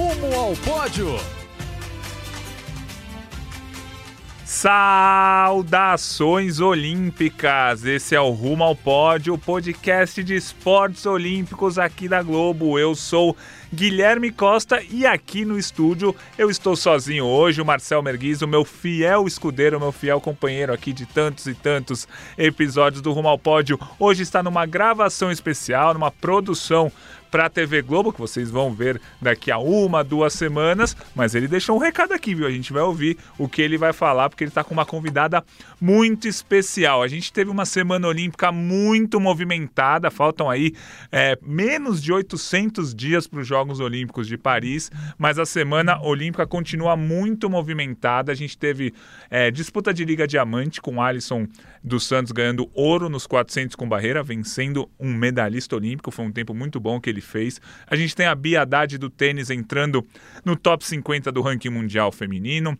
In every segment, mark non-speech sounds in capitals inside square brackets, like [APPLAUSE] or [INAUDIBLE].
Rumo ao pódio! Saudações olímpicas! Esse é o Rumo ao Pódio, podcast de esportes olímpicos aqui da Globo. Eu sou Guilherme Costa e aqui no estúdio eu estou sozinho hoje, o Marcel Merguiz, o meu fiel escudeiro, meu fiel companheiro aqui de tantos e tantos episódios do Rumo ao Pódio. Hoje está numa gravação especial, numa produção para a TV Globo, que vocês vão ver daqui a uma, duas semanas. Mas ele deixou um recado aqui, viu? A gente vai ouvir o que ele vai falar, porque ele está com uma convidada muito especial. A gente teve uma semana olímpica muito movimentada, faltam aí é, menos de 800 dias para os Jogos Olímpicos de Paris, mas a semana olímpica continua muito movimentada. A gente teve é, disputa de Liga Diamante com Alisson dos Santos ganhando ouro nos 400 com barreira, vencendo um medalhista olímpico. Foi um tempo muito bom que ele fez. A gente tem a Bia Haddad do tênis entrando no top 50 do ranking mundial feminino.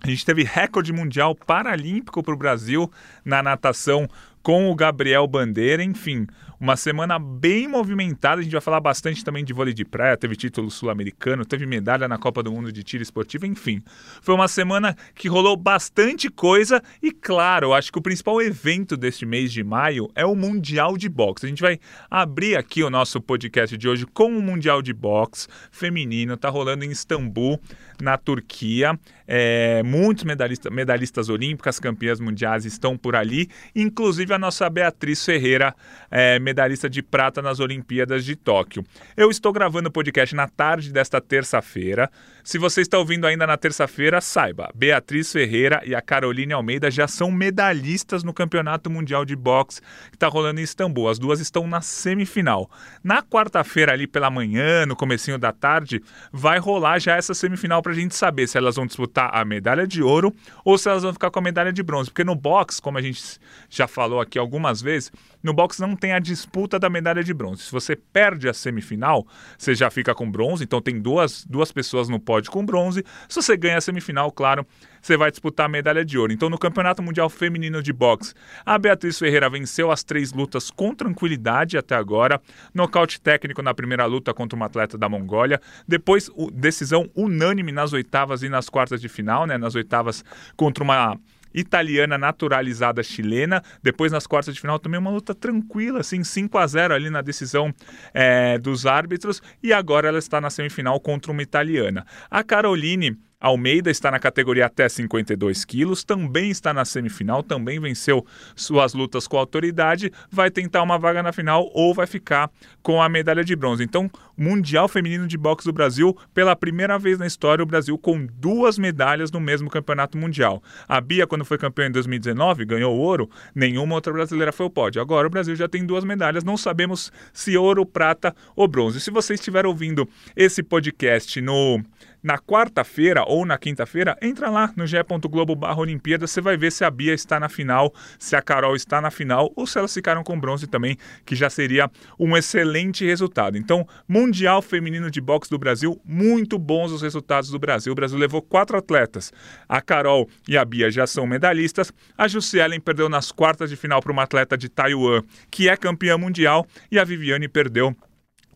A gente teve recorde mundial paralímpico para o Brasil na natação com o Gabriel Bandeira, enfim, uma semana bem movimentada. A gente vai falar bastante também de vôlei de praia, teve título sul-americano, teve medalha na Copa do Mundo de tiro esportivo, enfim. Foi uma semana que rolou bastante coisa e, claro, acho que o principal evento deste mês de maio é o Mundial de Boxe. A gente vai abrir aqui o nosso podcast de hoje com o Mundial de Boxe feminino, tá rolando em Istambul, na Turquia. É, muitos medalhistas, medalhistas olímpicas, campeãs mundiais estão por ali, inclusive a nossa Beatriz Ferreira, é, medalhista de prata nas Olimpíadas de Tóquio. Eu estou gravando o podcast na tarde desta terça-feira. Se você está ouvindo ainda na terça-feira, saiba, Beatriz Ferreira e a Caroline Almeida já são medalhistas no Campeonato Mundial de Boxe que está rolando em Istambul. As duas estão na semifinal. Na quarta-feira, ali pela manhã, no comecinho da tarde, vai rolar já essa semifinal para a gente saber se elas vão disputar a medalha de ouro ou se elas vão ficar com a medalha de bronze. Porque no boxe, como a gente já falou aqui algumas vezes, no boxe não tem a disputa da medalha de bronze. Se você perde a semifinal, você já fica com bronze, então tem duas, duas pessoas no pódio com bronze. Se você ganha a semifinal, claro, você vai disputar a medalha de ouro. Então, no Campeonato Mundial Feminino de Boxe, a Beatriz Ferreira venceu as três lutas com tranquilidade até agora. Nocaute técnico na primeira luta contra uma atleta da Mongólia. Depois, decisão unânime nas oitavas e nas quartas de final, né? Nas oitavas contra uma italiana naturalizada chilena. Depois, nas quartas de final, também uma luta tranquila, assim, 5 a 0 ali na decisão é, dos árbitros. E agora ela está na semifinal contra uma italiana. A Caroline Almeida está na categoria até 52 quilos, também está na semifinal, também venceu suas lutas com autoridade, vai tentar uma vaga na final ou vai ficar com a medalha de bronze. Então, Mundial Feminino de Boxe do Brasil, pela primeira vez na história, o Brasil com duas medalhas no mesmo campeonato mundial. A Bia, quando foi campeã em 2019, ganhou ouro, nenhuma outra brasileira foi o pódio. Agora o Brasil já tem duas medalhas, não sabemos se ouro, prata ou bronze. Se você estiver ouvindo esse podcast no na quarta-feira ou na quinta-feira, entra lá no ge.globo Olimpíada, você vai ver se a Bia está na final, se a Carol está na final ou se elas ficaram com bronze também, que já seria um excelente resultado. Então, Mundial Feminino de Boxe do Brasil, muito bons os resultados do Brasil. O Brasil levou quatro atletas. A Carol e a Bia já são medalhistas. A Jussielen perdeu nas quartas de final para uma atleta de Taiwan, que é campeã mundial, e a Viviane perdeu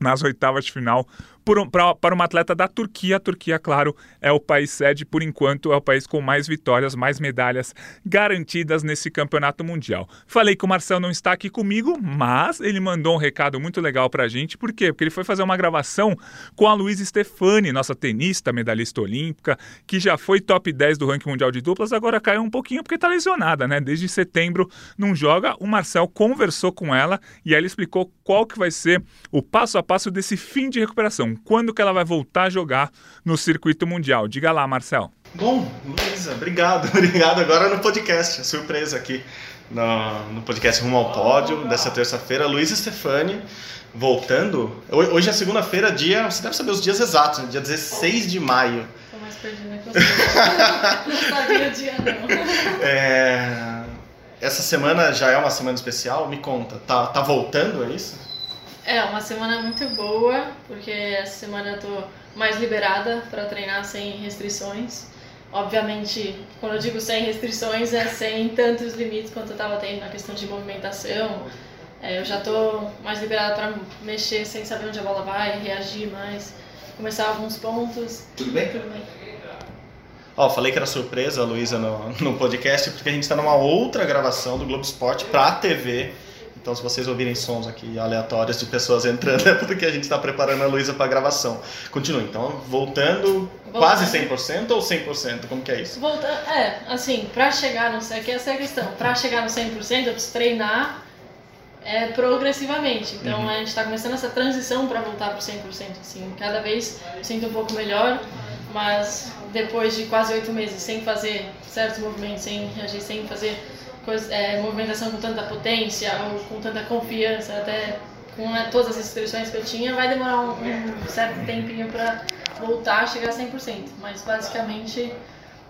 nas oitavas de final um, pra, para uma atleta da Turquia. A Turquia, claro, é o país sede, por enquanto, é o país com mais vitórias, mais medalhas garantidas nesse campeonato mundial. Falei que o Marcel não está aqui comigo, mas ele mandou um recado muito legal para a gente. Por quê? Porque ele foi fazer uma gravação com a Luísa Stefani, nossa tenista, medalhista olímpica, que já foi top 10 do ranking mundial de duplas, agora caiu um pouquinho porque está lesionada, né? Desde setembro não joga. O Marcel conversou com ela e ela explicou qual que vai ser o passo a passo desse fim de recuperação quando que ela vai voltar a jogar no circuito mundial. Diga lá, Marcel. Bom, Beleza, obrigado, [LAUGHS] obrigado. Agora no podcast, surpresa aqui no, no podcast Rumo ao Pódio dessa terça-feira. Luiz Stefani voltando. Hoje é segunda-feira, dia. Você deve saber os dias exatos, né? dia 16 de maio. Tô mais perdida que você. [LAUGHS] não sabia o dia, não. [LAUGHS] É, essa semana já é uma semana especial? Me conta, tá, tá voltando, é isso? É, uma semana muito boa, porque essa semana eu tô mais liberada para treinar sem restrições. Obviamente, quando eu digo sem restrições, é sem tantos limites quanto eu estava tendo na questão de movimentação. É, eu já estou mais liberada para mexer sem saber onde a bola vai, reagir mais, começar alguns pontos. Tudo bem? Tudo bem. Ó, falei que era surpresa, Luísa, no, no podcast, porque a gente está numa outra gravação do Globo Esporte para a TV. Então, se vocês ouvirem sons aqui aleatórios de pessoas entrando, [LAUGHS] é porque a gente está preparando a Luísa para a gravação. Continua, então, voltando, Voltando. quase 100% ou 100%? Como que é isso? Volta, é, assim, pra chegar no 100%, aqui essa é a questão, pra chegar no 100% eu preciso treinar é, progressivamente. Então a gente tá começando essa transição pra voltar pro 100%, assim, cada vez eu sinto um pouco melhor, mas depois de quase oito meses sem fazer certos movimentos, sem reagir, sem fazer coisa, é, movimentação com tanta potência ou com tanta confiança, até com né, todas as restrições que eu tinha, vai demorar um, um certo tempinho pra voltar a chegar a 100%. Mas basicamente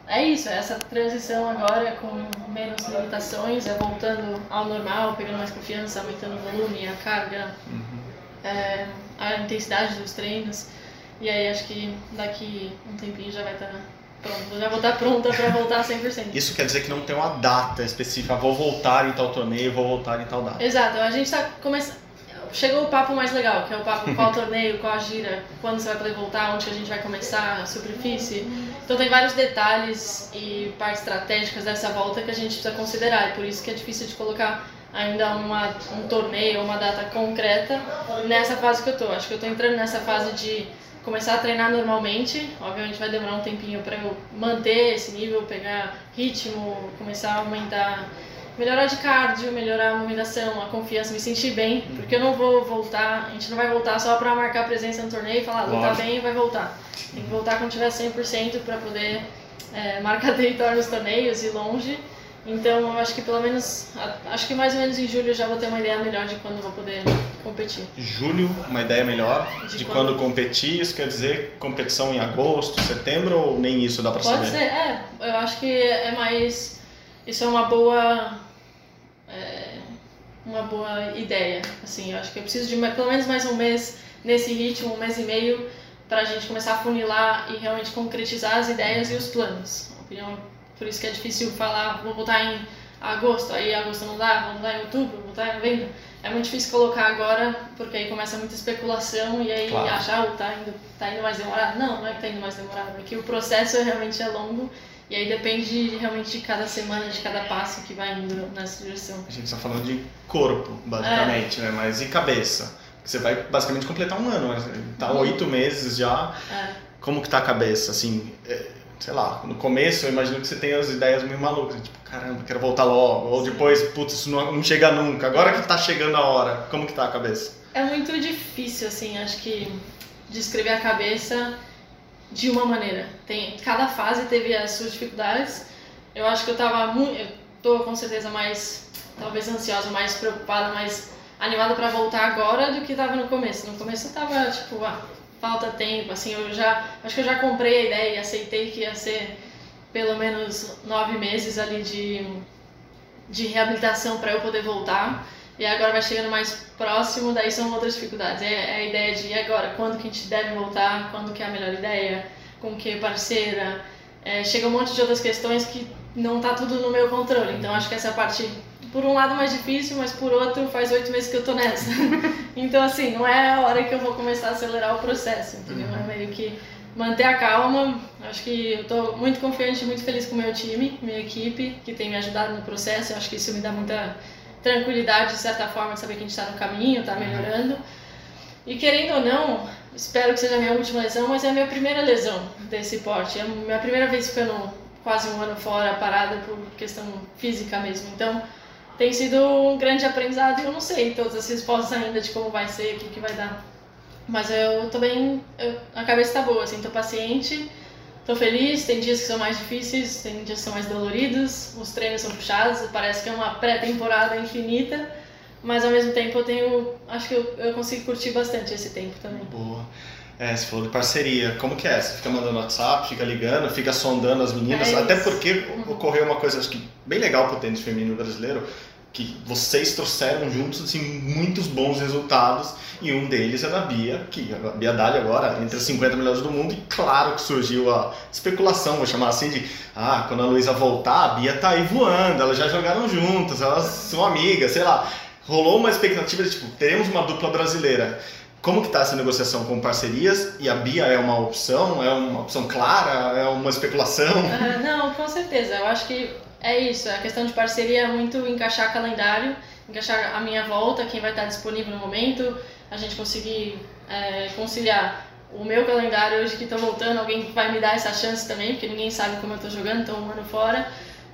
é isso, é essa transição agora com menos limitações, é voltando ao normal, pegando mais confiança, aumentando o volume, a carga, é, a intensidade dos treinos. E aí acho que daqui um tempinho já vai estar pronto, já vou estar pronta para voltar 100%. Isso quer dizer que não tem uma data específica, vou voltar em tal torneio, vou voltar em tal data. Exato, a gente tá começando. Chegou o papo mais legal, que é o papo qual torneio, qual a gira, quando você vai poder voltar, onde a gente vai começar, a superfície. Então tem vários detalhes e partes estratégicas dessa volta que a gente precisa considerar. E por isso que é difícil de colocar ainda uma, um torneio, uma data concreta nessa fase que eu tô. Acho que eu tô entrando nessa fase de começar a treinar normalmente. Obviamente vai demorar um tempinho para eu manter esse nível, pegar ritmo, começar a aumentar melhorar de cardio, melhorar a movimentação, a confiança, me sentir bem, porque eu não vou voltar, a gente não vai voltar só para marcar presença no torneio e falar, lutar Lógico. bem e vai voltar. Tem que voltar quando tiver 100% para poder é, marcar [LAUGHS] território nos torneios e longe. Então, eu acho que pelo menos, a- acho que mais ou menos em julho eu já vou ter uma ideia melhor de quando eu vou poder competir. Julho, uma ideia melhor De de, quando- quando competir, isso quer dizer competição em agosto, setembro ou nem isso dá pra Pode saber? ser, é, eu acho que é mais, isso é uma boa, é, uma boa ideia, assim, eu acho que eu preciso de pelo menos mais um mês nesse ritmo, um mês e meio, pra gente começar a funilar e realmente concretizar as ideias e os planos. Opinião, por isso que é difícil falar, vou voltar em agosto, aí agosto não dá, vou voltar em outubro, vou voltar em novembro. É muito difícil colocar agora, porque aí começa muita especulação e aí Claro. achar, ah, tá indo, tá indo mais demorado. Não, não é que tá indo mais demorado, é que o processo é realmente é longo e aí depende realmente de cada semana, de cada passo que vai indo nessa direção. A gente está falando de corpo, basicamente, né? Mas e cabeça? Você vai basicamente completar um ano, tá Uhum. oito meses já. É. Como que tá a cabeça? Assim, é, sei lá, no começo eu imagino que você tem as ideias meio malucas, tipo, caramba, quero voltar logo. Ou depois, putz, isso não, não chega nunca. Agora que tá chegando a hora, como que tá a cabeça? É muito difícil, assim, acho que descrever a cabeça de uma maneira. Tem, cada fase teve as suas dificuldades. Eu acho que eu tava muito. Eu tô com certeza mais, talvez ansiosa, mais preocupada, mais animada pra voltar agora do que tava no começo. No começo eu tava tipo, ah, falta tempo, assim, eu já. Acho que eu já comprei a ideia e aceitei que ia ser pelo menos nove meses ali de, de reabilitação para eu poder voltar. E agora vai chegando mais próximo, daí são outras dificuldades. É, é a ideia de agora, quando que a gente deve voltar, quando que é a melhor ideia, com que parceira. É, chega um monte de outras questões que não tá tudo no meu controle. Então acho que essa parte, por um lado, mais difícil, mas por outro, faz oito meses que eu tô nessa. [LAUGHS] então, assim, não é a hora que eu vou começar a acelerar o processo, entendeu? É meio que manter a calma. Acho que eu tô muito confiante, muito feliz com o meu time, minha equipe, que tem me ajudado no processo. Eu acho que isso me dá muita tranquilidade, de certa forma, de saber que a gente está no caminho, está melhorando. E querendo ou não, espero que seja a minha última lesão, mas é a minha primeira lesão desse porte. É a minha primeira vez ficando quase um ano fora, parada por questão física mesmo. Então, tem sido um grande aprendizado e eu não sei todas as respostas ainda de como vai ser, o que, que vai dar. Mas eu tô bem, eu- a cabeça tá boa, assim, tô paciente, Tô feliz, tem dias que são mais difíceis, tem dias que são mais doloridos, os treinos são puxados, parece que é uma pré-temporada infinita, mas ao mesmo tempo eu tenho, acho que eu, eu consigo curtir bastante esse tempo também. Boa. É, você falou de parceria. Como que é? Você fica mandando WhatsApp, fica ligando, fica sondando as meninas? É Até porque ocorreu uma coisa, acho que bem legal pro tênis feminino brasileiro, que vocês trouxeram juntos assim, muitos bons resultados e um deles é da Bia, que a Bia Dali agora entre as 50 melhores do mundo e claro que surgiu a especulação, vou chamar assim de ah, quando a Luísa voltar, a Bia tá aí voando, elas já jogaram juntas, elas são amigas, sei lá. Rolou uma expectativa de tipo, teremos uma dupla brasileira. Como que tá essa negociação com parcerias? E a Bia é uma opção? É uma opção clara? É uma especulação? Ah, não, com certeza. Eu acho que é isso. A questão de parceria é muito encaixar calendário, encaixar a minha volta, quem vai estar disponível no momento, a gente conseguir é, conciliar o meu calendário hoje que estou voltando, alguém vai me dar essa chance também, porque ninguém sabe como eu estou jogando, estou um ano fora.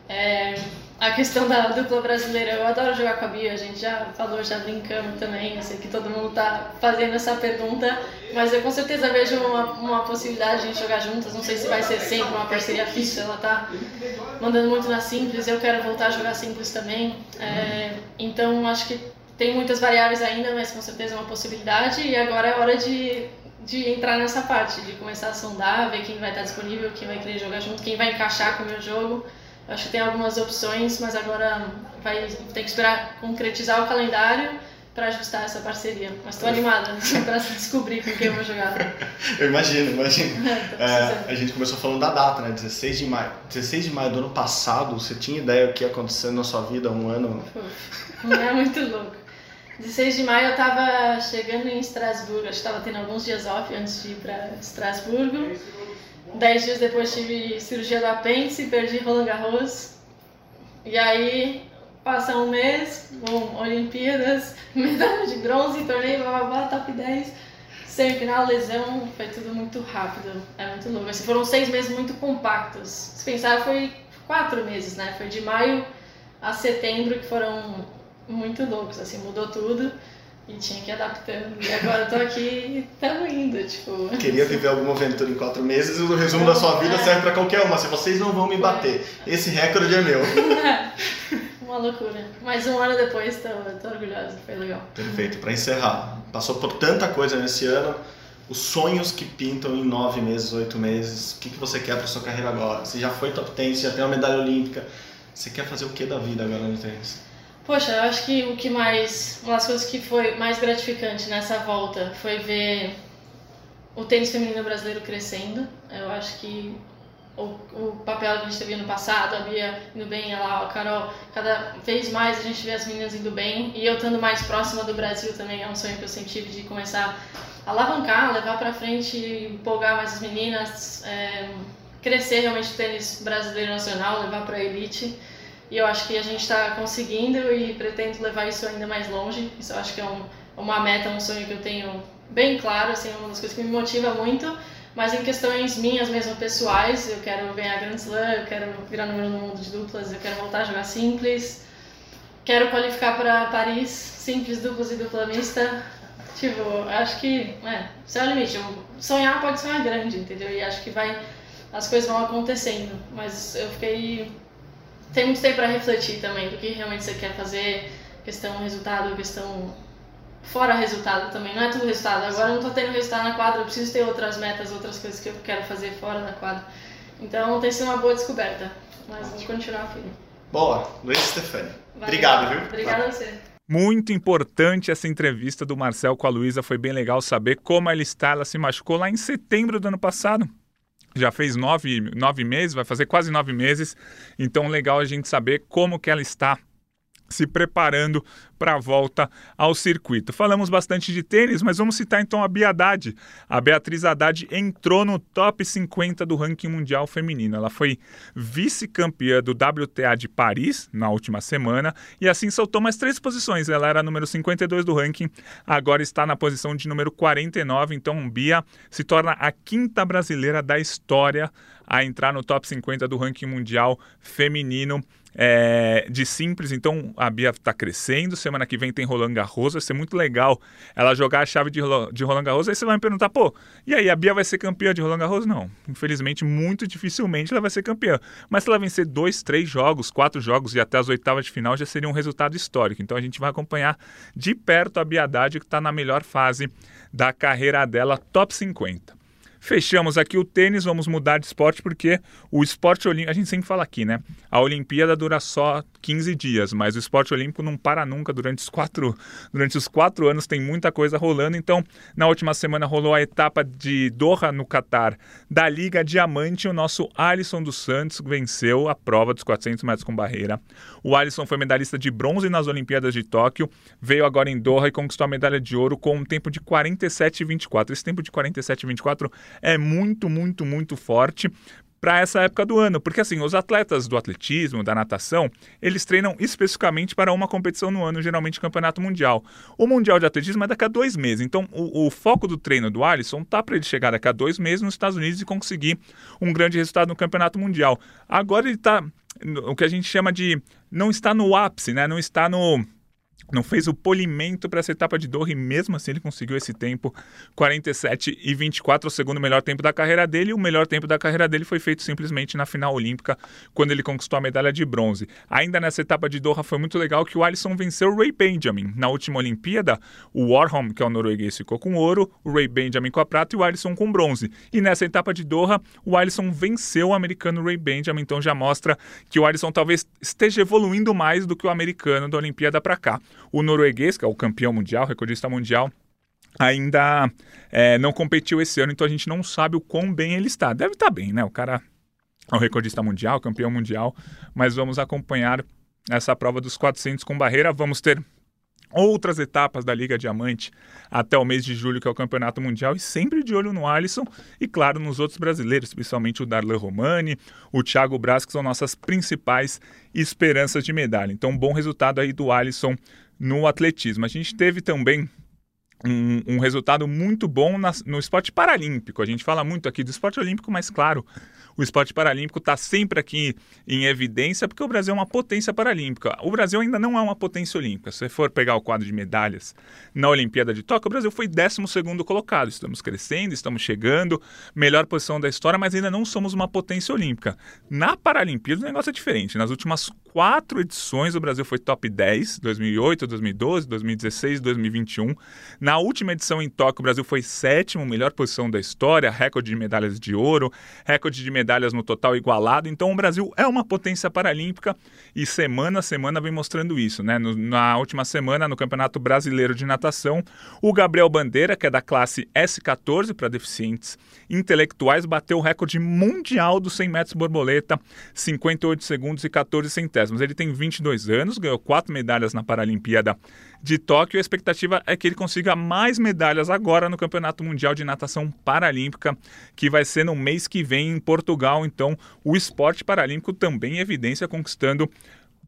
É, a questão da dupla brasileira, eu adoro jogar com a Bia, a gente já falou, já brincamos também, eu sei que todo mundo está fazendo essa pergunta, mas eu com certeza vejo uma, uma possibilidade de jogar juntas, não sei se vai ser sempre uma parceria fixa, ela tá mandando muito na simples, eu quero voltar a jogar simples também, é, então acho que tem muitas variáveis ainda, mas com certeza é uma possibilidade, e agora é hora de, de entrar nessa parte, de começar a sondar, ver quem vai estar disponível, quem vai querer jogar junto, quem vai encaixar com o meu jogo, Acho que tem algumas opções, mas agora vai ter que esperar concretizar o calendário para ajustar essa parceria. Mas estou animada [LAUGHS] para descobrir com quem eu vou jogar. [LAUGHS] Eu imagino, imagino. [LAUGHS] É, precisando. a gente começou falando da data, né? 16 de maio. 16 de maio do ano passado, você tinha ideia do que ia acontecer na sua vida há um ano? Pô, É muito louco. 16 de maio eu estava chegando em Estrasburgo, acho que estava tendo alguns dias off antes de ir para Estrasburgo. Dez dias depois tive cirurgia do apêndice, perdi Roland Garros. E aí passa um mês, bom, Olimpíadas, [LAUGHS] medalha de bronze, torneio, blá blá blá, top 10. Semifinal, lesão, foi tudo muito rápido, é muito louco. Assim, foram seis meses muito compactos. Se pensar, foi quatro meses, né? Foi de maio a setembro que foram muito loucos, assim, mudou tudo e tinha que ir adaptando. E agora eu tô aqui e tamo indo, tipo. Queria viver alguma aventura em quatro meses, o resumo da sua vida serve pra qualquer uma. Se vocês não vão me bater, esse recorde é meu. [LAUGHS] Uma loucura. Mas um ano depois tô, tô orgulhosa, foi legal. Perfeito, pra encerrar. Passou por tanta coisa nesse ano. Os sonhos que pintam em nove meses, oito meses. O que, que você quer pra sua carreira agora? Você já foi top 10, você já tem uma medalha olímpica. Você quer fazer o que da vida agora no tênis? Poxa, eu acho que o que mais. Uma das coisas que foi mais gratificante nessa volta foi ver o tênis feminino brasileiro crescendo. Eu acho que o, o papel que a gente teve ano passado, a Bia indo bem, ela, a Carol, cada vez mais a gente vê as meninas indo bem. E eu estando mais próxima do Brasil também é um sonho que eu tive de começar a alavancar, levar pra frente, empolgar mais as meninas, é, crescer realmente o tênis brasileiro nacional, levar pra elite. E eu acho que a gente está conseguindo e pretendo levar isso ainda mais longe. Isso eu acho que é um, uma meta, um sonho que eu tenho bem claro, assim, é uma das coisas que me motiva muito. Mas em questões minhas mesmo pessoais, eu quero ganhar Grand Slam, eu quero virar número no mundo de duplas, eu quero voltar a jogar simples. Quero qualificar para Paris, simples, duplas e dupla mista. Tipo, acho que, é, céu é o limite. Sonhar pode sonhar grande, entendeu? E acho que vai, as coisas vão acontecendo. Mas eu fiquei tem muito tempo para refletir também do que realmente você quer fazer, questão resultado, questão fora resultado também. Não é tudo resultado. Agora eu não tô tendo resultado na quadra, eu preciso ter outras metas, outras coisas que eu quero fazer fora da quadra. Então tem sido uma boa descoberta. Mas vou continuar firme. Boa, Luiz Stefani. Obrigado, viu? Obrigada a você. Muito importante essa entrevista do Marcel com a Luísa, foi bem legal saber como ela está. Ela se machucou lá em setembro do ano passado. Já fez nove, nove meses, vai fazer quase nove meses. Então, legal a gente saber como que ela está se preparando para a volta ao circuito. Falamos bastante de tênis, mas vamos citar então a Bia Haddad. A Beatriz Haddad entrou no top 50 do ranking mundial feminino. Ela foi vice-campeã do WTA de Paris na última semana e assim saltou mais três posições. Ela era número 52 do ranking, agora está na posição de número 49. Então, Bia se torna a quinta brasileira da história a entrar no top 50 do ranking mundial feminino. É, de simples, então a Bia está crescendo. Semana que vem tem Roland Garros, vai ser muito legal ela jogar a chave de, de Roland Garros. Aí você vai me perguntar, pô, e aí a Bia vai ser campeã de Roland Garros? Não, infelizmente, muito dificilmente ela vai ser campeã. Mas se ela vencer dois, três jogos, quatro jogos e até as oitavas de final, já seria um resultado histórico. Então a gente vai acompanhar de perto a Bia Haddad, que está na melhor fase da carreira dela, top 50. Fechamos aqui o tênis, vamos mudar de esporte porque o esporte olímpico, a gente sempre fala aqui, né? A Olimpíada dura só 15 dias, mas o esporte olímpico não para nunca durante os quatro, durante os quatro anos tem muita coisa rolando. Então, na última semana rolou a etapa de Doha no Catar da Liga Diamante. O nosso Alisson dos Santos venceu a prova dos 400 metros com barreira. O Alisson foi medalhista de bronze nas Olimpíadas de Tóquio, veio agora em Doha e conquistou a medalha de ouro com um tempo de 47,24. Esse tempo de 47,24 é muito, muito, muito forte para essa época do ano, porque assim, os atletas do atletismo, da natação, eles treinam especificamente para uma competição no ano, geralmente campeonato mundial. O mundial de atletismo é daqui a dois meses, então o, o foco do treino do Alisson tá para ele chegar daqui a dois meses nos Estados Unidos e conseguir um grande resultado no campeonato mundial. Agora ele está o que a gente chama de não está no ápice, né? Não está no não fez o polimento para essa etapa de Doha e mesmo assim ele conseguiu esse tempo 47 e 24, o segundo melhor tempo da carreira dele. O melhor tempo da carreira dele foi feito simplesmente na final olímpica, quando ele conquistou a medalha de bronze. Ainda nessa etapa de Doha foi muito legal que o Alisson venceu o Ray Benjamin. Na última Olimpíada, o Warholm, que é o norueguês, ficou com ouro, o Ray Benjamin com a prata e o Alisson com bronze. E nessa etapa de Doha, o Alisson venceu o americano Ray Benjamin, então já mostra que o Alisson talvez esteja evoluindo mais do que o americano da Olimpíada para cá. O norueguês, que é o campeão mundial, recordista mundial, ainda é, não competiu esse ano, então a gente não sabe o quão bem ele está. Deve estar bem, né? O cara é o recordista mundial, campeão mundial, mas vamos acompanhar essa prova dos 400 com barreira. Vamos ter outras etapas da Liga Diamante até o mês de julho, que é o Campeonato Mundial, e sempre de olho no Alisson e, claro, nos outros brasileiros, principalmente o Darlan Romani, o Thiago Braz, que são nossas principais esperanças de medalha. Então, bom resultado aí do Alisson no atletismo. A gente teve também um, um resultado muito bom na, no esporte paralímpico. A gente fala muito aqui do esporte olímpico, mas claro, o esporte paralímpico está sempre aqui em evidência porque o Brasil é uma potência paralímpica. O Brasil ainda não é uma potência olímpica. Se você for pegar o quadro de medalhas na Olimpíada de Tóquio, o Brasil foi 12 colocado. Estamos crescendo, estamos chegando, melhor posição da história, mas ainda não somos uma potência olímpica. Na Paralimpíada o negócio é diferente. Nas últimas quatro edições o Brasil foi top 10, 2008, 2012, 2016, 2021. Na última edição em Tóquio o Brasil foi sétimo, melhor posição da história, recorde de medalhas de ouro, recorde de medalhas no total igualado. Então o Brasil é uma potência paralímpica e semana a semana vem mostrando isso. Né? No, na última semana, no Campeonato Brasileiro de Natação, o Gabriel Bandeira, que é da classe S14 para deficientes intelectuais, bateu o recorde mundial dos 100 metros borboleta, 58 segundos e 14 centésimos. Ele tem 22 anos, ganhou quatro medalhas na Paralimpíada de Tóquio. A expectativa é que ele consiga mais medalhas agora no Campeonato Mundial de Natação Paralímpica, que vai ser no mês que vem em Portugal. Então, o esporte paralímpico também em evidência, conquistando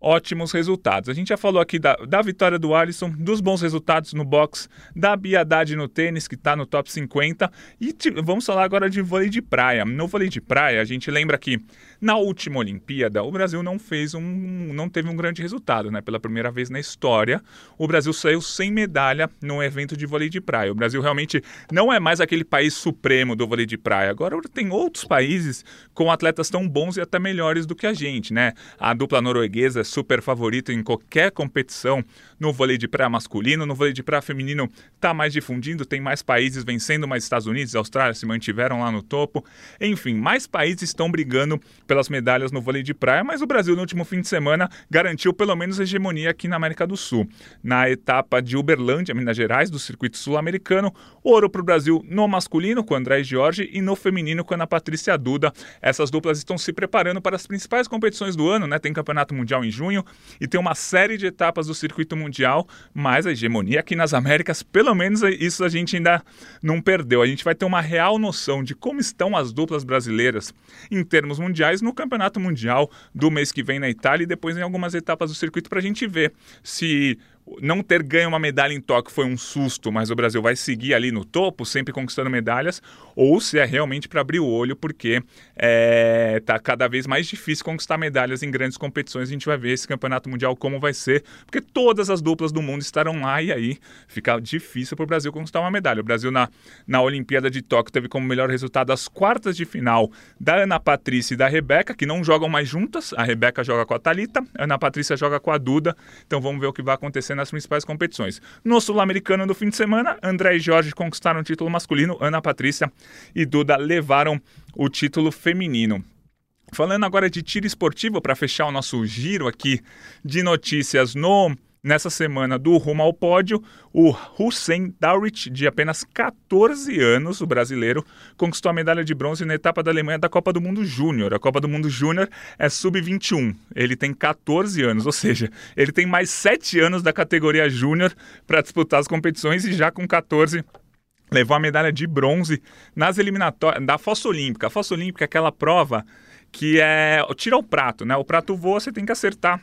ótimos resultados. A gente já falou aqui da, da vitória do Alisson, dos bons resultados no boxe, da Biadade no tênis, que está no top 50. E vamos falar agora de vôlei de praia. No vôlei de praia, a gente lembra que na última Olimpíada, o Brasil não fez um. não teve um grande resultado, né? Pela primeira vez na história, o Brasil saiu sem medalha no evento de vôlei de praia. O Brasil realmente não é mais aquele país supremo do vôlei de praia. Agora tem outros países com atletas tão bons e até melhores do que a gente, né? A dupla norueguesa super favorito em qualquer competição no vôlei de praia masculino, no vôlei de praia feminino está mais difundindo, tem mais países vencendo, mas Estados Unidos e Austrália se mantiveram lá no topo. Enfim, mais países estão brigando pelas medalhas no vôlei de praia, mas o Brasil no último fim de semana garantiu pelo menos hegemonia aqui na América do Sul. Na etapa de Uberlândia, Minas Gerais, do circuito sul-americano, ouro para o Brasil no masculino com André Jorge e no feminino com Ana Patrícia Duda. Essas duplas estão se preparando para as principais competições do ano, né? Tem Campeonato Mundial em junho e tem uma série de etapas do circuito mundial, mas a hegemonia aqui nas Américas, pelo menos isso a gente ainda não perdeu. A gente vai ter uma real noção de como estão as duplas brasileiras em termos mundiais no Campeonato Mundial do mês que vem na Itália e depois em algumas etapas do circuito para a gente ver se não ter ganho uma medalha em Tóquio foi um susto, mas o Brasil vai seguir ali no topo, sempre conquistando medalhas, ou se é realmente para abrir o olho, porque é, tá cada vez mais difícil conquistar medalhas em grandes competições. A gente vai ver esse campeonato mundial como vai ser, porque todas as duplas do mundo estarão lá e aí fica difícil para o Brasil conquistar uma medalha. O Brasil na, na Olimpíada de Tóquio teve como melhor resultado as quartas de final da Ana Patrícia e da Rebeca, que não jogam mais juntas. A Rebeca joga com a Talita, a Ana Patrícia joga com a Duda. Então vamos ver o que vai acontecer nas principais competições. No Sul-Americano do fim de semana, André e Jorge conquistaram o título masculino, Ana Patrícia e Duda levaram o título feminino. Falando agora de tiro esportivo, para fechar o nosso giro aqui de notícias no Nessa semana do rumo ao pódio, o Hussein Dawrit, de apenas 14 anos, o brasileiro, conquistou a medalha de bronze na etapa da Alemanha da Copa do Mundo Júnior. A Copa do Mundo Júnior é sub-21. Ele tem 14 anos, ou seja, ele tem mais 7 anos da categoria Júnior para disputar as competições e já com 14 levou a medalha de bronze nas eliminatórias da Fossa Olímpica. A Fossa Olímpica é aquela prova que é tira o prato, né? O prato voa, você tem que acertar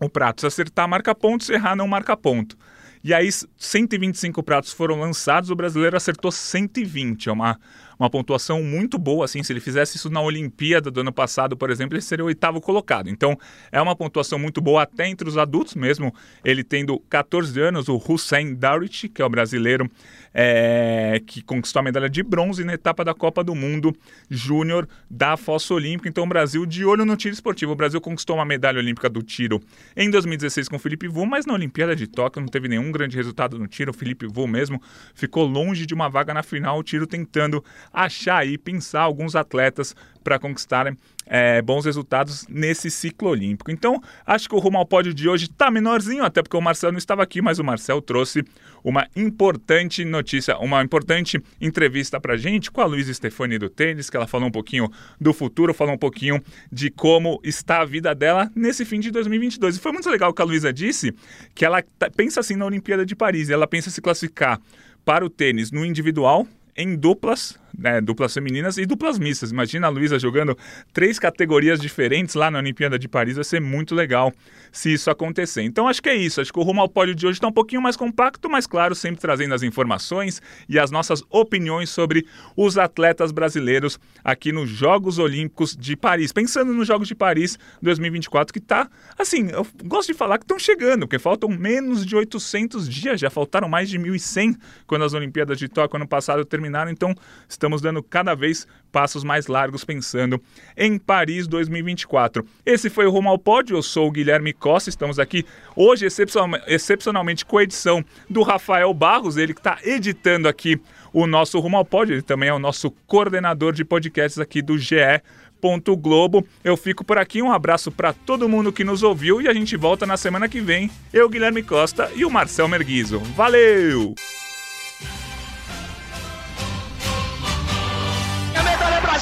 o prato. Se acertar, marca ponto, se errar, não marca ponto. E aí, 125 pratos foram lançados, o brasileiro acertou 120. É uma, uma pontuação muito boa. Assim, se ele fizesse isso na Olimpíada do ano passado, por exemplo, ele seria o oitavo colocado. Então, é uma pontuação muito boa até entre os adultos mesmo. Ele tendo 14 anos, o Hussein Darit, que é o brasileiro é, que conquistou a medalha de bronze na etapa da Copa do Mundo Júnior da Fossa Olímpica. Então, o Brasil de olho no tiro esportivo. O Brasil conquistou uma medalha olímpica do tiro em 2016 com o Felipe Vu, mas na Olimpíada de Tóquio não teve nenhum grande resultado no tiro. O Felipe Vu mesmo ficou longe de uma vaga na final, o tiro tentando achar e pensar alguns atletas para conquistarem é, bons resultados nesse ciclo olímpico. Então, acho que o rumo ao pódio de hoje está menorzinho, até porque o Marcelo não estava aqui, mas o Marcel trouxe uma importante notícia, uma importante entrevista para gente com a Luísa Stefani do tênis, que ela falou um pouquinho do futuro, falou um pouquinho de como está a vida dela nesse fim de 2022. E foi muito legal que a Luísa disse que ela tá, pensa assim na Olimpíada de Paris, ela pensa se classificar para o tênis no individual, em duplas né, duplas femininas e duplas mistas. Imagina a Luísa jogando três categorias diferentes lá na Olimpíada de Paris, vai ser muito legal se isso acontecer. Então acho que é isso, acho que o rumo ao pódio de hoje está um pouquinho mais compacto, mas claro, sempre trazendo as informações e as nossas opiniões sobre os atletas brasileiros aqui nos Jogos Olímpicos de Paris. Pensando nos Jogos de Paris 2024, que está, assim, eu gosto de falar que estão chegando, porque faltam menos de 800 dias, já faltaram mais de 1.100 quando as Olimpíadas de Tóquio ano passado terminaram, então estamos dando cada vez passos mais largos pensando em Paris 2024. Esse foi o Rumo ao Pódio, eu sou o Guilherme Costa, estamos aqui hoje excepcionalmente com a edição do Rafael Barros, ele que está editando aqui o nosso Rumo ao Pódio, ele também é o nosso coordenador de podcasts aqui do GE. Globo. Eu fico por aqui, um abraço para todo mundo que nos ouviu e a gente volta na semana que vem. Eu, Guilherme Costa e o Marcel Merguizo. Valeu!